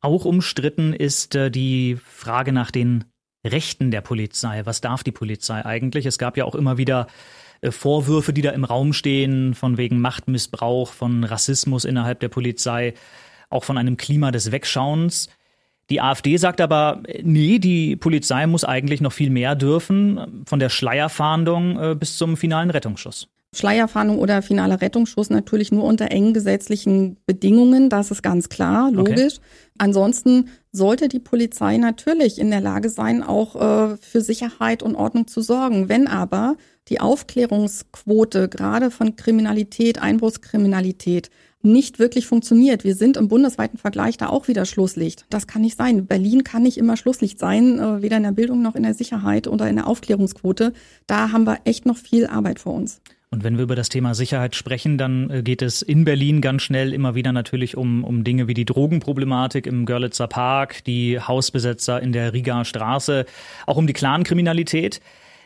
Auch umstritten ist äh, die Frage nach den Rechten der Polizei. Was darf die Polizei eigentlich? Es gab ja auch immer wieder äh, Vorwürfe, die da im Raum stehen, von wegen Machtmissbrauch, von Rassismus innerhalb der Polizei, auch von einem Klima des Wegschauens. Die AfD sagt aber, äh, nee, die Polizei muss eigentlich noch viel mehr dürfen, von der Schleierfahndung äh, bis zum finalen Rettungsschuss. Schleierfahndung oder finaler Rettungsschuss natürlich nur unter engen gesetzlichen Bedingungen, das ist ganz klar, logisch. Okay. Ansonsten sollte die Polizei natürlich in der Lage sein, auch äh, für Sicherheit und Ordnung zu sorgen. Wenn aber die Aufklärungsquote gerade von Kriminalität, Einbruchskriminalität nicht wirklich funktioniert. Wir sind im bundesweiten Vergleich da auch wieder Schlusslicht. Das kann nicht sein. Berlin kann nicht immer Schlusslicht sein, äh, weder in der Bildung noch in der Sicherheit oder in der Aufklärungsquote. Da haben wir echt noch viel Arbeit vor uns. Und wenn wir über das Thema Sicherheit sprechen, dann äh, geht es in Berlin ganz schnell immer wieder natürlich um, um Dinge wie die Drogenproblematik im Görlitzer Park, die Hausbesetzer in der Rigaer Straße, auch um die Clankriminalität.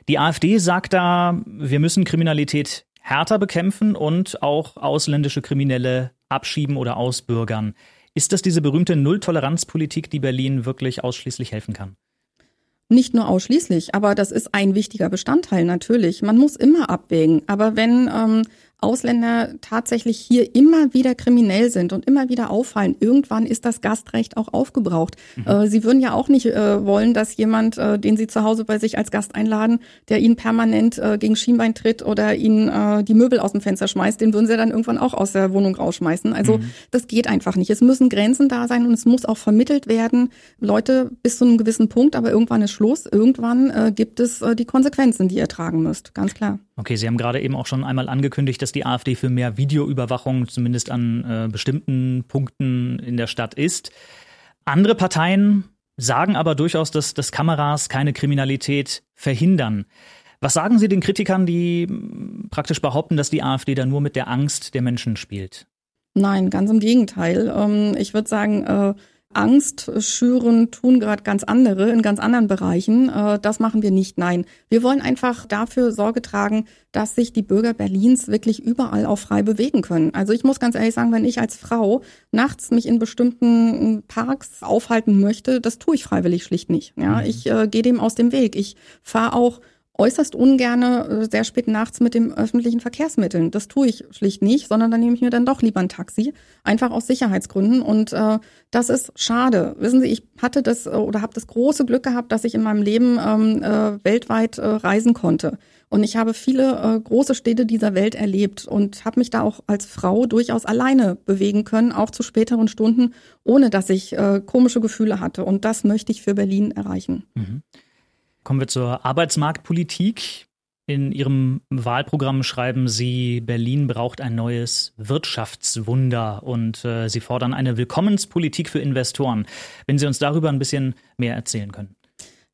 Die AfD sagt da, wir müssen Kriminalität härter bekämpfen und auch ausländische Kriminelle abschieben oder ausbürgern. Ist das diese berühmte Nulltoleranzpolitik, die Berlin wirklich ausschließlich helfen kann? Nicht nur ausschließlich, aber das ist ein wichtiger Bestandteil natürlich. Man muss immer abwägen. Aber wenn ähm, Ausländer tatsächlich hier immer wieder kriminell sind und immer wieder auffallen, irgendwann ist das Gastrecht auch aufgebraucht. Mhm. Äh, sie würden ja auch nicht äh, wollen, dass jemand, äh, den Sie zu Hause bei sich als Gast einladen, der Ihnen permanent gegen Schienbein tritt oder Ihnen die Möbel aus dem Fenster schmeißt, den würden Sie dann irgendwann auch aus der Wohnung rausschmeißen. Also mhm. das geht einfach nicht. Es müssen Grenzen da sein und es muss auch vermittelt werden. Leute, bis zu einem gewissen Punkt, aber irgendwann ist Schluss. Irgendwann gibt es die Konsequenzen, die ihr tragen müsst. Ganz klar. Okay, Sie haben gerade eben auch schon einmal angekündigt, dass die AfD für mehr Videoüberwachung zumindest an äh, bestimmten Punkten in der Stadt ist. Andere Parteien sagen aber durchaus, dass, dass Kameras keine Kriminalität verhindern. Was sagen Sie den Kritikern, die praktisch behaupten, dass die AfD da nur mit der Angst der Menschen spielt? Nein, ganz im Gegenteil. Ähm, ich würde sagen, äh, Angst schüren tun gerade ganz andere in ganz anderen Bereichen. Äh, das machen wir nicht. Nein, wir wollen einfach dafür Sorge tragen, dass sich die Bürger Berlins wirklich überall auch frei bewegen können. Also ich muss ganz ehrlich sagen, wenn ich als Frau nachts mich in bestimmten Parks aufhalten möchte, das tue ich freiwillig schlicht nicht. Ja, mhm. ich äh, gehe dem aus dem Weg. Ich fahre auch äußerst ungerne äh, sehr spät nachts mit dem öffentlichen Verkehrsmitteln. Das tue ich schlicht nicht, sondern dann nehme ich mir dann doch lieber ein Taxi, einfach aus Sicherheitsgründen. Und äh, das ist schade. Wissen Sie, ich hatte das äh, oder habe das große Glück gehabt, dass ich in meinem Leben ähm, äh, weltweit äh, reisen konnte. Und ich habe viele äh, große Städte dieser Welt erlebt und habe mich da auch als Frau durchaus alleine bewegen können, auch zu späteren Stunden, ohne dass ich äh, komische Gefühle hatte. Und das möchte ich für Berlin erreichen. Mhm. Kommen wir zur Arbeitsmarktpolitik. In Ihrem Wahlprogramm schreiben Sie, Berlin braucht ein neues Wirtschaftswunder und äh, Sie fordern eine Willkommenspolitik für Investoren. Wenn Sie uns darüber ein bisschen mehr erzählen können.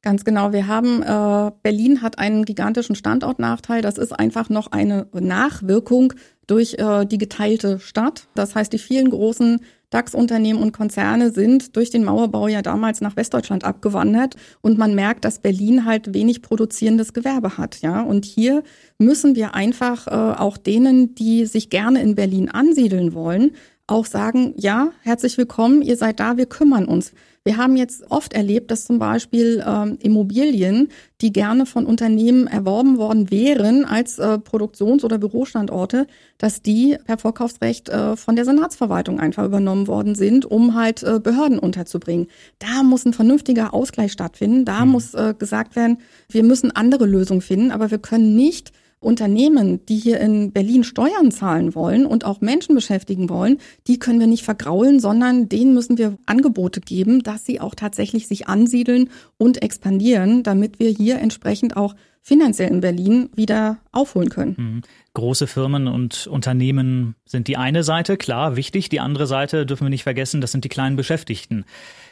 Ganz genau. Wir haben, äh, Berlin hat einen gigantischen Standortnachteil. Das ist einfach noch eine Nachwirkung durch äh, die geteilte Stadt. Das heißt, die vielen großen DAX-Unternehmen und Konzerne sind durch den Mauerbau ja damals nach Westdeutschland abgewandert und man merkt, dass Berlin halt wenig produzierendes Gewerbe hat, ja. Und hier müssen wir einfach äh, auch denen, die sich gerne in Berlin ansiedeln wollen, auch sagen, ja, herzlich willkommen, ihr seid da, wir kümmern uns. Wir haben jetzt oft erlebt, dass zum Beispiel ähm, Immobilien, die gerne von Unternehmen erworben worden wären als äh, Produktions- oder Bürostandorte, dass die per Vorkaufsrecht äh, von der Senatsverwaltung einfach übernommen worden sind, um halt äh, Behörden unterzubringen. Da muss ein vernünftiger Ausgleich stattfinden. Da mhm. muss äh, gesagt werden, wir müssen andere Lösungen finden, aber wir können nicht Unternehmen, die hier in Berlin Steuern zahlen wollen und auch Menschen beschäftigen wollen, die können wir nicht vergraulen, sondern denen müssen wir Angebote geben, dass sie auch tatsächlich sich ansiedeln und expandieren, damit wir hier entsprechend auch finanziell in Berlin wieder aufholen können. Mhm. Große Firmen und Unternehmen sind die eine Seite, klar, wichtig. Die andere Seite dürfen wir nicht vergessen, das sind die kleinen Beschäftigten.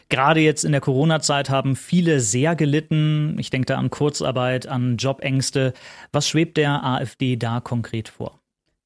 Gerade jetzt in der Corona-Zeit haben viele sehr gelitten. Ich denke da an Kurzarbeit, an Jobängste. Was schwebt der AfD da konkret vor?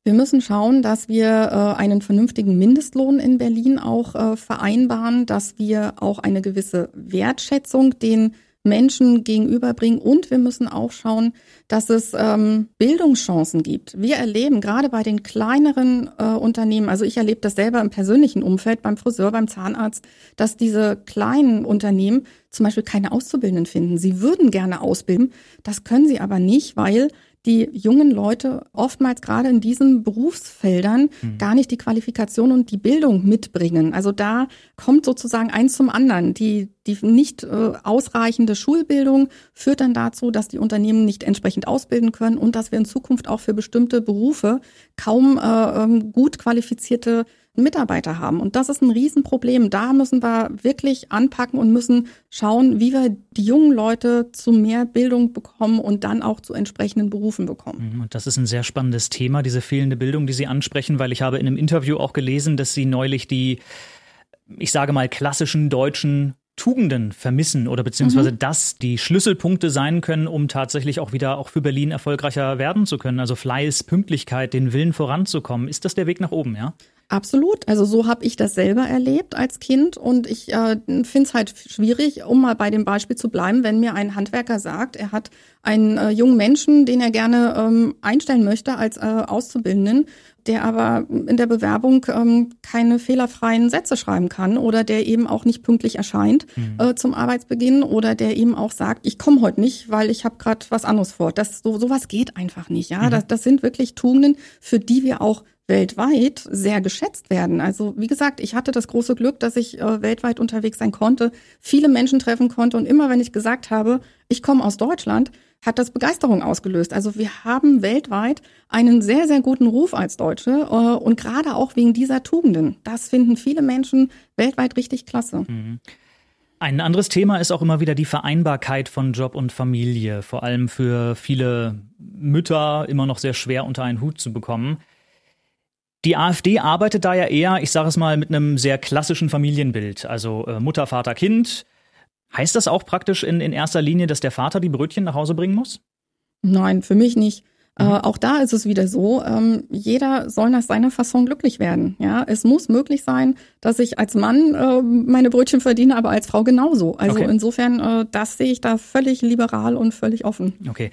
Wir müssen schauen, dass wir äh, einen vernünftigen Mindestlohn in Berlin auch äh, vereinbaren, dass wir auch eine gewisse Wertschätzung den Menschen gegenüberbringen. Und wir müssen auch schauen, dass es ähm, Bildungschancen gibt. Wir erleben gerade bei den kleineren äh, Unternehmen, also ich erlebe das selber im persönlichen Umfeld, beim Friseur, beim Zahnarzt, dass diese kleinen Unternehmen zum Beispiel keine Auszubildenden finden. Sie würden gerne ausbilden, das können sie aber nicht, weil die jungen Leute oftmals gerade in diesen Berufsfeldern mhm. gar nicht die Qualifikation und die Bildung mitbringen. Also da kommt sozusagen eins zum anderen. Die, die nicht äh, ausreichende Schulbildung führt dann dazu, dass die Unternehmen nicht entsprechend ausbilden können und dass wir in Zukunft auch für bestimmte Berufe kaum äh, ähm, gut qualifizierte Mitarbeiter haben. Und das ist ein Riesenproblem. Da müssen wir wirklich anpacken und müssen schauen, wie wir die jungen Leute zu mehr Bildung bekommen und dann auch zu entsprechenden Berufen bekommen. Mhm, und das ist ein sehr spannendes Thema, diese fehlende Bildung, die Sie ansprechen, weil ich habe in einem Interview auch gelesen, dass Sie neulich die, ich sage mal, klassischen deutschen Tugenden vermissen oder beziehungsweise mhm. dass die Schlüsselpunkte sein können, um tatsächlich auch wieder auch für Berlin erfolgreicher werden zu können. Also Fleiß, Pünktlichkeit, den Willen voranzukommen. Ist das der Weg nach oben, ja? Absolut. Also so habe ich das selber erlebt als Kind und ich äh, finde es halt schwierig, um mal bei dem Beispiel zu bleiben, wenn mir ein Handwerker sagt, er hat einen äh, jungen Menschen, den er gerne ähm, einstellen möchte als äh, Auszubildenden, der aber in der Bewerbung ähm, keine fehlerfreien Sätze schreiben kann oder der eben auch nicht pünktlich erscheint mhm. äh, zum Arbeitsbeginn oder der eben auch sagt, ich komme heute nicht, weil ich habe gerade was anderes vor. Das so sowas geht einfach nicht. Ja, mhm. das, das sind wirklich Tugenden, für die wir auch weltweit sehr geschätzt werden. Also wie gesagt, ich hatte das große Glück, dass ich äh, weltweit unterwegs sein konnte, viele Menschen treffen konnte und immer wenn ich gesagt habe, ich komme aus Deutschland, hat das Begeisterung ausgelöst. Also wir haben weltweit einen sehr, sehr guten Ruf als Deutsche äh, und gerade auch wegen dieser Tugenden. Das finden viele Menschen weltweit richtig klasse. Mhm. Ein anderes Thema ist auch immer wieder die Vereinbarkeit von Job und Familie, vor allem für viele Mütter immer noch sehr schwer unter einen Hut zu bekommen. Die AfD arbeitet da ja eher, ich sage es mal, mit einem sehr klassischen Familienbild. Also äh, Mutter, Vater, Kind. Heißt das auch praktisch in, in erster Linie, dass der Vater die Brötchen nach Hause bringen muss? Nein, für mich nicht. Äh, mhm. Äh, auch da ist es wieder so, ähm, jeder soll nach seiner Fasson glücklich werden. Ja, es muss möglich sein, dass ich als Mann äh, meine Brötchen verdiene, aber als Frau genauso. Also okay. insofern, äh, das sehe ich da völlig liberal und völlig offen. Okay.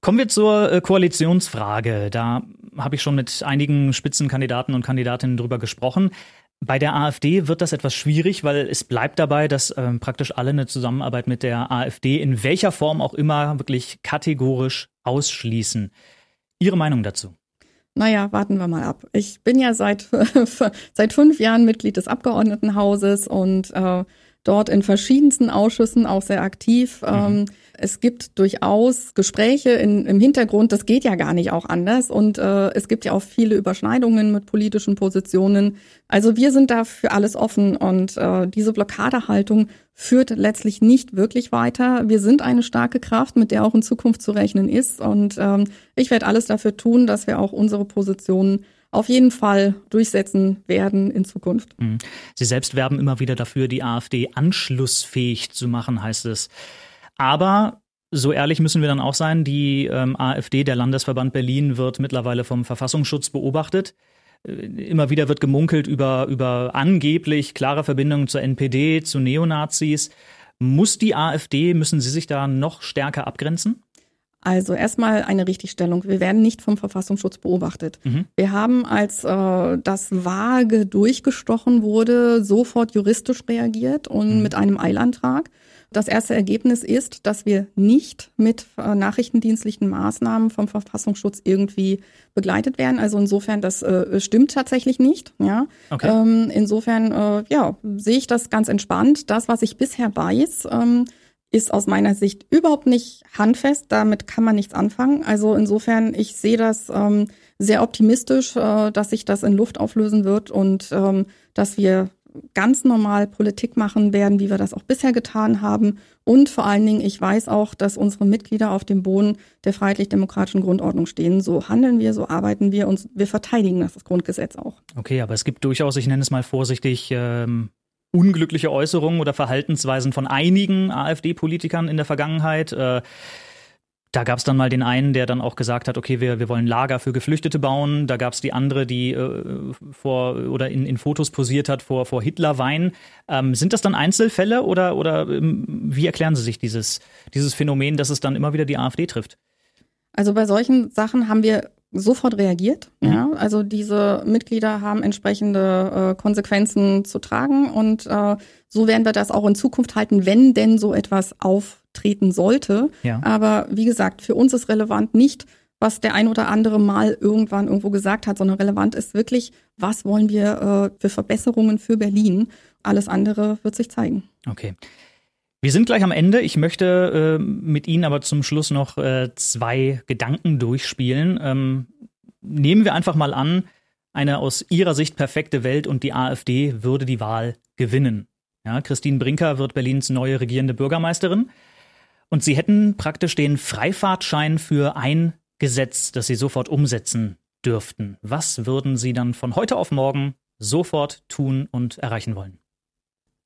Kommen wir zur äh, Koalitionsfrage. Da habe ich schon mit einigen Spitzenkandidaten und Kandidatinnen drüber gesprochen. Bei der AfD wird das etwas schwierig, weil es bleibt dabei, dass ähm, praktisch alle eine Zusammenarbeit mit der AfD in welcher Form auch immer wirklich kategorisch ausschließen. Ihre Meinung dazu? Naja, warten wir mal ab. Ich bin ja seit, seit fünf Jahren Mitglied des Abgeordnetenhauses und äh, dort in verschiedensten Ausschüssen auch sehr aktiv. Mhm. Ähm, es gibt durchaus Gespräche in, im Hintergrund, das geht ja gar nicht auch anders. Und äh, es gibt ja auch viele Überschneidungen mit politischen Positionen. Also wir sind da für alles offen und äh, diese Blockadehaltung führt letztlich nicht wirklich weiter. Wir sind eine starke Kraft, mit der auch in Zukunft zu rechnen ist. Und ähm, ich werde alles dafür tun, dass wir auch unsere Positionen auf jeden Fall durchsetzen werden in Zukunft. Mhm. Sie selbst werben immer wieder dafür, die AfD anschlussfähig zu machen, heißt es. Aber so ehrlich müssen wir dann auch sein, die ähm, AfD, der Landesverband Berlin, wird mittlerweile vom Verfassungsschutz beobachtet. Äh, immer wieder wird gemunkelt über, über angeblich klare Verbindungen zur NPD, zu Neonazis. Muss die AfD, müssen Sie sich da noch stärker abgrenzen? Also erstmal eine Richtigstellung. Wir werden nicht vom Verfassungsschutz beobachtet. Mhm. Wir haben, als äh, das vage durchgestochen wurde, sofort juristisch reagiert und mhm. mit einem Eilantrag. Das erste Ergebnis ist, dass wir nicht mit äh, nachrichtendienstlichen Maßnahmen vom Verfassungsschutz irgendwie begleitet werden. Also insofern, das äh, stimmt tatsächlich nicht. Ja. Okay. Ähm, insofern, äh, ja, sehe ich das ganz entspannt. Das, was ich bisher weiß, ähm, ist aus meiner Sicht überhaupt nicht handfest. Damit kann man nichts anfangen. Also insofern, ich sehe das ähm, sehr optimistisch, äh, dass sich das in Luft auflösen wird und ähm, dass wir ganz normal Politik machen werden, wie wir das auch bisher getan haben. Und vor allen Dingen, ich weiß auch, dass unsere Mitglieder auf dem Boden der freiheitlich-demokratischen Grundordnung stehen. So handeln wir, so arbeiten wir und wir verteidigen das Grundgesetz auch. Okay, aber es gibt durchaus, ich nenne es mal vorsichtig, ähm, unglückliche Äußerungen oder Verhaltensweisen von einigen AfD-Politikern in der Vergangenheit. Äh, da gab es dann mal den einen, der dann auch gesagt hat, okay, wir, wir wollen Lager für Geflüchtete bauen. Da gab es die andere, die äh, vor oder in, in Fotos posiert hat vor, vor Hitlerwein. Ähm, sind das dann Einzelfälle oder, oder ähm, wie erklären Sie sich dieses, dieses Phänomen, dass es dann immer wieder die AfD trifft? Also bei solchen Sachen haben wir sofort reagiert. Mhm. Ja, also diese Mitglieder haben entsprechende äh, Konsequenzen zu tragen und äh, so werden wir das auch in Zukunft halten, wenn denn so etwas auf treten sollte. Ja. Aber wie gesagt, für uns ist relevant nicht, was der ein oder andere mal irgendwann irgendwo gesagt hat, sondern relevant ist wirklich, was wollen wir äh, für Verbesserungen für Berlin. Alles andere wird sich zeigen. Okay. Wir sind gleich am Ende. Ich möchte äh, mit Ihnen aber zum Schluss noch äh, zwei Gedanken durchspielen. Ähm, nehmen wir einfach mal an, eine aus Ihrer Sicht perfekte Welt und die AfD würde die Wahl gewinnen. Ja, Christine Brinker wird Berlins neue regierende Bürgermeisterin. Und Sie hätten praktisch den Freifahrtschein für ein Gesetz, das Sie sofort umsetzen dürften. Was würden Sie dann von heute auf morgen sofort tun und erreichen wollen?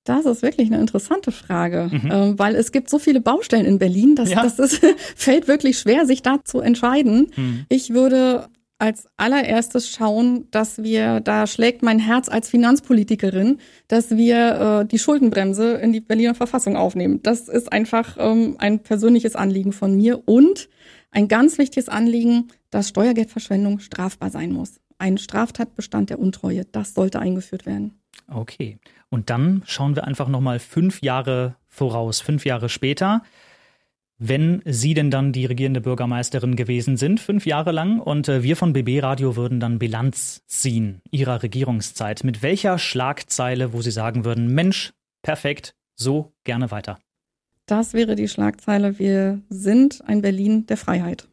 Das ist wirklich eine interessante Frage, mhm. äh, weil es gibt so viele Baustellen in Berlin, dass ja. das ist, fällt wirklich schwer, sich da zu entscheiden. Mhm. Ich würde als allererstes schauen, dass wir, da schlägt mein Herz als Finanzpolitikerin, dass wir äh, die Schuldenbremse in die Berliner Verfassung aufnehmen. Das ist einfach ähm, ein persönliches Anliegen von mir und ein ganz wichtiges Anliegen, dass Steuergeldverschwendung strafbar sein muss. Ein Straftatbestand der Untreue, das sollte eingeführt werden. Okay. Und dann schauen wir einfach nochmal fünf Jahre voraus, fünf Jahre später wenn Sie denn dann die regierende Bürgermeisterin gewesen sind, fünf Jahre lang, und äh, wir von BB Radio würden dann Bilanz ziehen Ihrer Regierungszeit. Mit welcher Schlagzeile, wo Sie sagen würden, Mensch, perfekt, so gerne weiter? Das wäre die Schlagzeile, wir sind ein Berlin der Freiheit.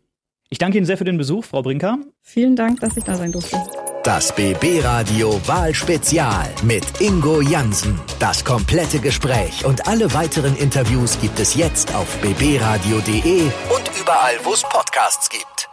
Ich danke Ihnen sehr für den Besuch, Frau Brinker. Vielen Dank, dass ich da sein durfte. Das BB Radio Wahlspezial mit Ingo Jansen. Das komplette Gespräch und alle weiteren Interviews gibt es jetzt auf bbradio.de und überall, wo es Podcasts gibt.